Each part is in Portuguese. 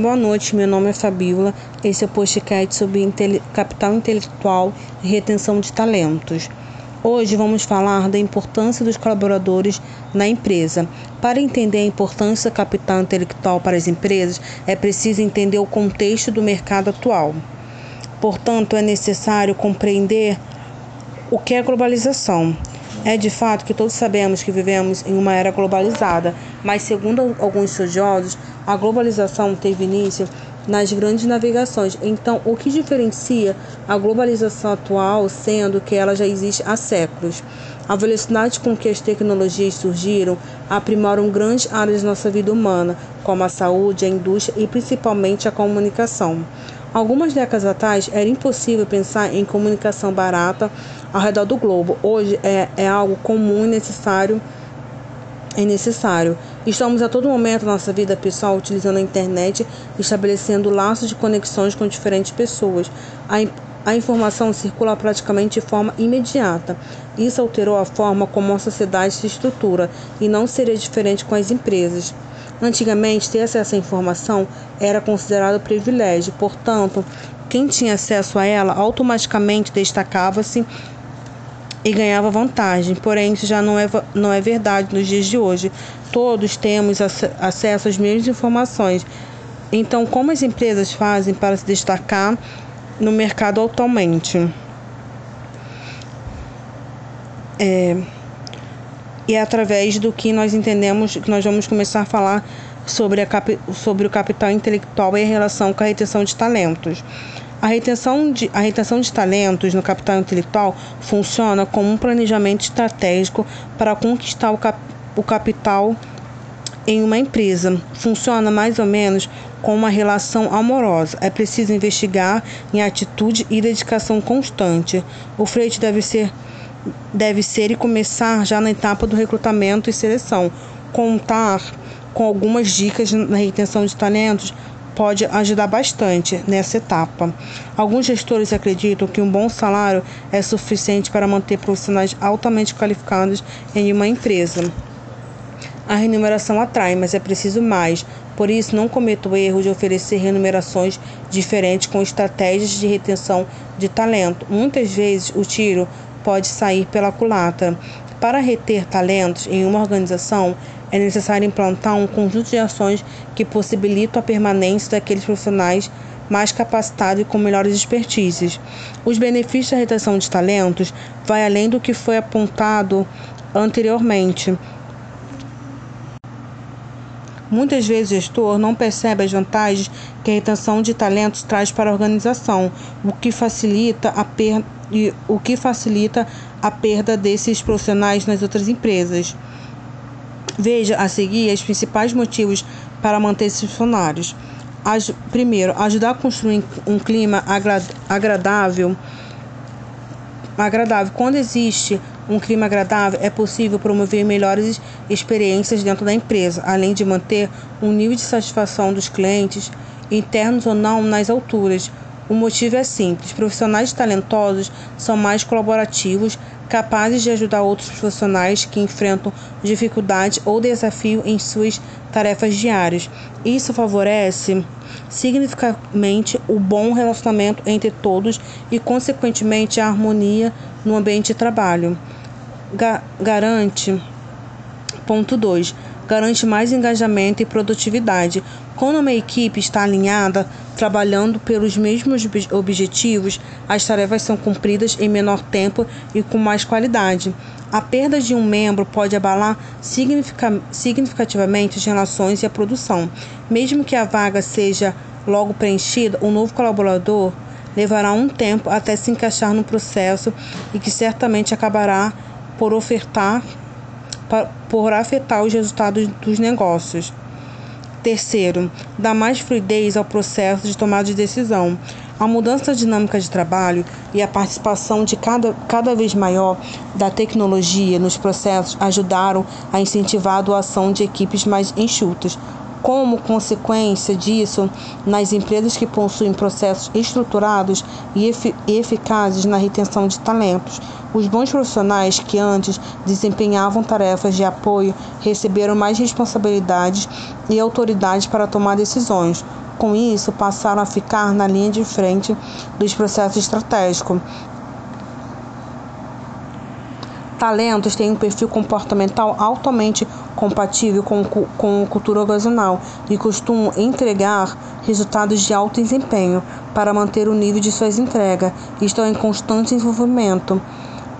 Boa noite, meu nome é Fabiola. Esse é o podcast sobre intele capital intelectual e retenção de talentos. Hoje vamos falar da importância dos colaboradores na empresa. Para entender a importância do capital intelectual para as empresas, é preciso entender o contexto do mercado atual. Portanto, é necessário compreender o que é globalização. É de fato que todos sabemos que vivemos em uma era globalizada, mas segundo alguns estudiosos, a globalização teve início nas grandes navegações. Então, o que diferencia a globalização atual, sendo que ela já existe há séculos? A velocidade com que as tecnologias surgiram aprimoram grandes áreas da nossa vida humana, como a saúde, a indústria e principalmente a comunicação. Algumas décadas atrás era impossível pensar em comunicação barata ao redor do globo. Hoje é, é algo comum e necessário. É necessário. Estamos a todo momento da nossa vida pessoal utilizando a internet, estabelecendo laços de conexões com diferentes pessoas. A, a informação circula praticamente de forma imediata. Isso alterou a forma como a sociedade se estrutura e não seria diferente com as empresas. Antigamente, ter acesso à informação era considerado privilégio, portanto, quem tinha acesso a ela automaticamente destacava-se e ganhava vantagem. Porém, isso já não é, não é verdade nos dias de hoje. Todos temos ac acesso às mesmas informações. Então, como as empresas fazem para se destacar no mercado atualmente? É e é através do que nós entendemos que nós vamos começar a falar sobre, a sobre o capital intelectual e a relação com a retenção de talentos. A retenção, de, a retenção de talentos no capital intelectual funciona como um planejamento estratégico para conquistar o, cap, o capital em uma empresa. Funciona mais ou menos como uma relação amorosa. É preciso investigar em atitude e dedicação constante. O freio deve ser deve ser e começar já na etapa do recrutamento e seleção. Contar com algumas dicas na retenção de talentos pode ajudar bastante nessa etapa. Alguns gestores acreditam que um bom salário é suficiente para manter profissionais altamente qualificados em uma empresa. A remuneração atrai, mas é preciso mais. Por isso, não cometa o erro de oferecer remunerações diferentes com estratégias de retenção de talento. Muitas vezes, o tiro pode sair pela culatra. Para reter talentos em uma organização, é necessário implantar um conjunto de ações que possibilitam a permanência daqueles profissionais mais capacitados e com melhores expertises. Os benefícios da retenção de talentos vai além do que foi apontado anteriormente. Muitas vezes o gestor não percebe as vantagens que a retenção de talentos traz para a organização, o que facilita a perda e o que facilita a perda desses profissionais nas outras empresas. Veja a seguir os principais motivos para manter esses funcionários. primeiro, ajudar a construir um clima agradável. Agradável. Quando existe um clima agradável, é possível promover melhores experiências dentro da empresa, além de manter um nível de satisfação dos clientes, internos ou não, nas alturas. O motivo é simples: profissionais talentosos são mais colaborativos, capazes de ajudar outros profissionais que enfrentam dificuldade ou desafio em suas tarefas diárias. Isso favorece significativamente o bom relacionamento entre todos e, consequentemente, a harmonia no ambiente de trabalho. Ga garante. Ponto 2 garante mais engajamento e produtividade. Quando uma equipe está alinhada, trabalhando pelos mesmos objetivos, as tarefas são cumpridas em menor tempo e com mais qualidade. A perda de um membro pode abalar significativamente as relações e a produção. Mesmo que a vaga seja logo preenchida, o novo colaborador levará um tempo até se encaixar no processo e que certamente acabará por ofertar por afetar os resultados dos negócios. Terceiro, dá mais fluidez ao processo de tomada de decisão. A mudança dinâmica de trabalho e a participação de cada, cada vez maior da tecnologia nos processos ajudaram a incentivar a doação de equipes mais enxutas. Como consequência disso, nas empresas que possuem processos estruturados e efic eficazes na retenção de talentos, os bons profissionais que antes desempenhavam tarefas de apoio receberam mais responsabilidades e autoridade para tomar decisões. Com isso, passaram a ficar na linha de frente dos processos estratégicos, Talentos têm um perfil comportamental altamente compatível com, com cultura ocasional e costumam entregar resultados de alto desempenho para manter o nível de suas entregas e estão em constante desenvolvimento.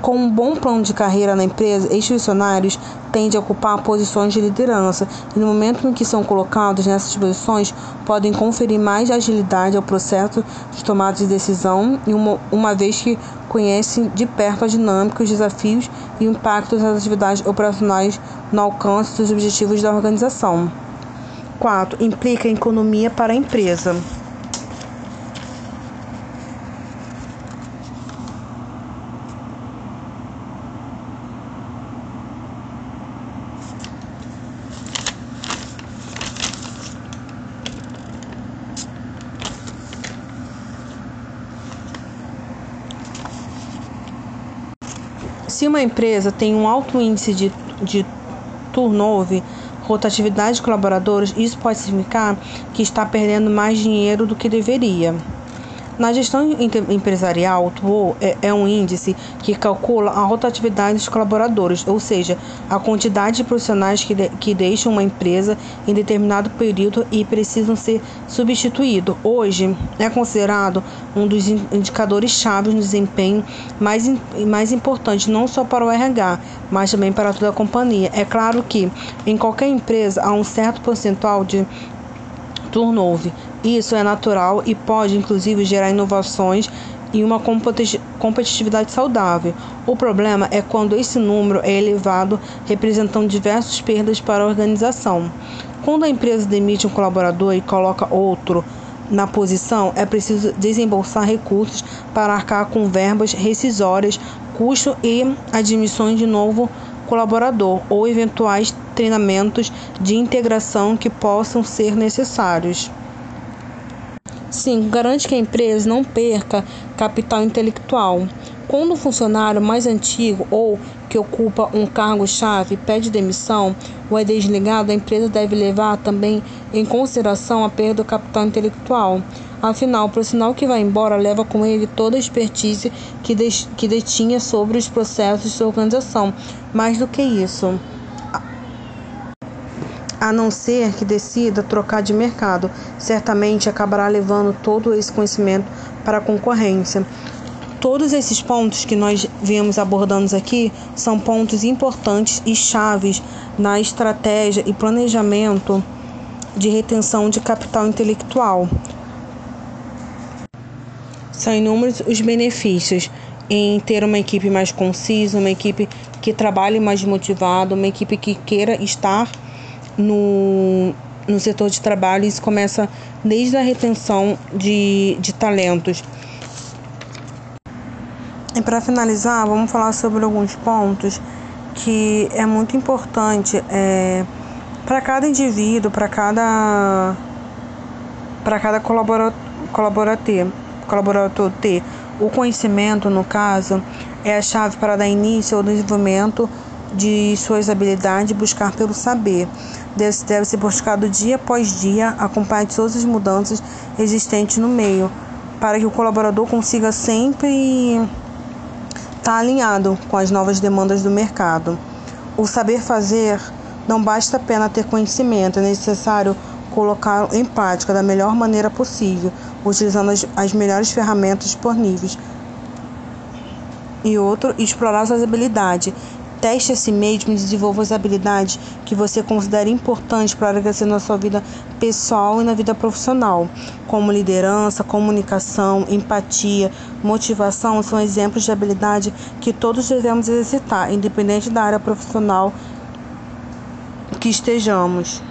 Com um bom plano de carreira na empresa, estes funcionários tendem a ocupar posições de liderança e, no momento em que são colocados nessas posições, podem conferir mais agilidade ao processo de tomada de decisão, uma, uma vez que conhecem de perto a dinâmica, os desafios e o impacto das atividades operacionais no alcance dos objetivos da organização. 4. Implica economia para a empresa. Se uma empresa tem um alto índice de, de turnover, rotatividade de colaboradores, isso pode significar que está perdendo mais dinheiro do que deveria. Na gestão empresarial, o TUO é, é um índice que calcula a rotatividade dos colaboradores, ou seja, a quantidade de profissionais que, de, que deixam uma empresa em determinado período e precisam ser substituídos. Hoje, é considerado um dos indicadores chaves no desempenho mais, mais importante, não só para o RH, mas também para toda a companhia. É claro que em qualquer empresa há um certo percentual de turnover, isso é natural e pode, inclusive, gerar inovações e uma competitividade saudável. O problema é quando esse número é elevado, representando diversas perdas para a organização. Quando a empresa demite um colaborador e coloca outro na posição, é preciso desembolsar recursos para arcar com verbas rescisórias, custo e admissões de novo colaborador ou eventuais treinamentos de integração que possam ser necessários. 5. Garante que a empresa não perca capital intelectual. Quando um funcionário mais antigo ou que ocupa um cargo-chave pede demissão ou é desligado, a empresa deve levar também em consideração a perda do capital intelectual. Afinal, o profissional que vai embora leva com ele toda a expertise que, que detinha sobre os processos de sua organização. Mais do que isso, a não ser que decida trocar de mercado. Certamente acabará levando todo esse conhecimento para a concorrência. Todos esses pontos que nós viemos abordando aqui são pontos importantes e chaves na estratégia e planejamento de retenção de capital intelectual. São inúmeros os benefícios em ter uma equipe mais concisa, uma equipe que trabalhe mais motivada, uma equipe que queira estar no, no setor de trabalho. Isso começa desde a retenção de, de talentos. E para finalizar, vamos falar sobre alguns pontos que é muito importante é, para cada indivíduo, para cada para cada colaborador, colaborador, ter. O conhecimento, no caso, é a chave para dar início ao desenvolvimento de suas habilidades e buscar pelo saber deve, deve ser buscado dia após dia, acompanhar todas as mudanças existentes no meio, para que o colaborador consiga sempre estar alinhado com as novas demandas do mercado. O saber fazer não basta apenas ter conhecimento, é necessário colocá-lo em prática da melhor maneira possível, utilizando as, as melhores ferramentas disponíveis. E outro, explorar suas habilidades Teste a si mesmo e desenvolva as habilidades que você considera importantes para crescer na sua vida pessoal e na vida profissional, como liderança, comunicação, empatia, motivação, são exemplos de habilidade que todos devemos exercitar, independente da área profissional que estejamos.